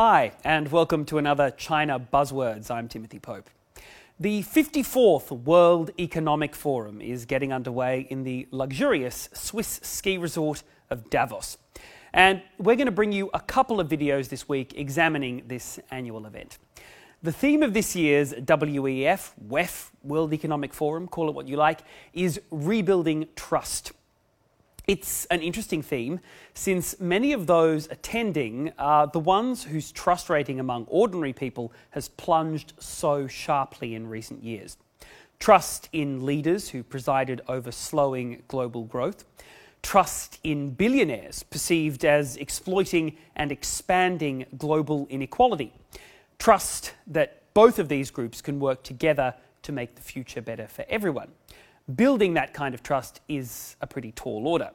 Hi, and welcome to another China Buzzwords. I'm Timothy Pope. The 54th World Economic Forum is getting underway in the luxurious Swiss ski resort of Davos. And we're going to bring you a couple of videos this week examining this annual event. The theme of this year's WEF, WEF, World Economic Forum, call it what you like, is rebuilding trust. It's an interesting theme since many of those attending are the ones whose trust rating among ordinary people has plunged so sharply in recent years. Trust in leaders who presided over slowing global growth, trust in billionaires perceived as exploiting and expanding global inequality, trust that both of these groups can work together to make the future better for everyone. Building that kind of trust is a pretty tall order.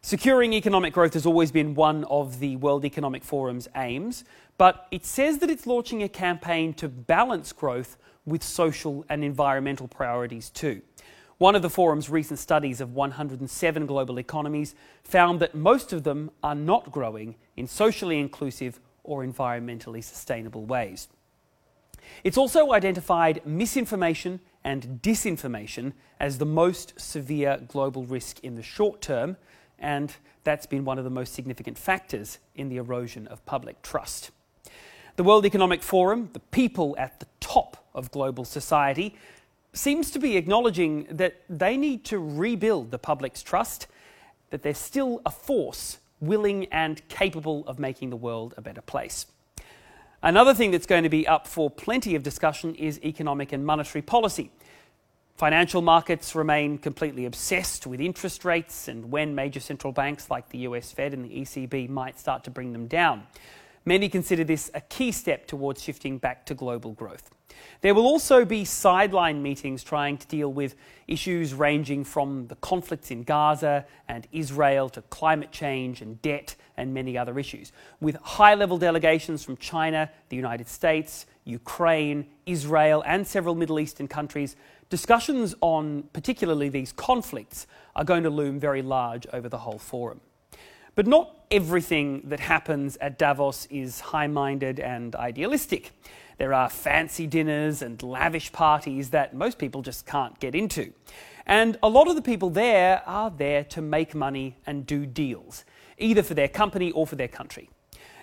Securing economic growth has always been one of the World Economic Forum's aims, but it says that it's launching a campaign to balance growth with social and environmental priorities too. One of the forum's recent studies of 107 global economies found that most of them are not growing in socially inclusive or environmentally sustainable ways. It's also identified misinformation and disinformation as the most severe global risk in the short term, and that's been one of the most significant factors in the erosion of public trust. The World Economic Forum, the people at the top of global society, seems to be acknowledging that they need to rebuild the public's trust, that they're still a force willing and capable of making the world a better place. Another thing that's going to be up for plenty of discussion is economic and monetary policy. Financial markets remain completely obsessed with interest rates and when major central banks like the US Fed and the ECB might start to bring them down. Many consider this a key step towards shifting back to global growth. There will also be sideline meetings trying to deal with issues ranging from the conflicts in Gaza and Israel to climate change and debt and many other issues, with high level delegations from China, the United States, Ukraine, Israel, and several Middle Eastern countries. Discussions on particularly these conflicts are going to loom very large over the whole forum. But not everything that happens at Davos is high minded and idealistic. There are fancy dinners and lavish parties that most people just can't get into. And a lot of the people there are there to make money and do deals, either for their company or for their country.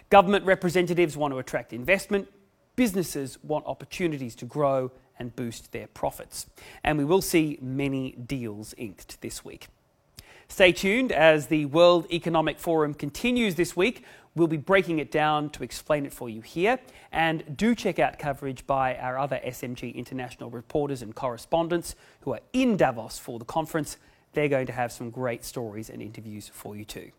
Government representatives want to attract investment, businesses want opportunities to grow and boost their profits. And we will see many deals inked this week. Stay tuned as the World Economic Forum continues this week. We'll be breaking it down to explain it for you here. And do check out coverage by our other SMG international reporters and correspondents who are in Davos for the conference. They're going to have some great stories and interviews for you too.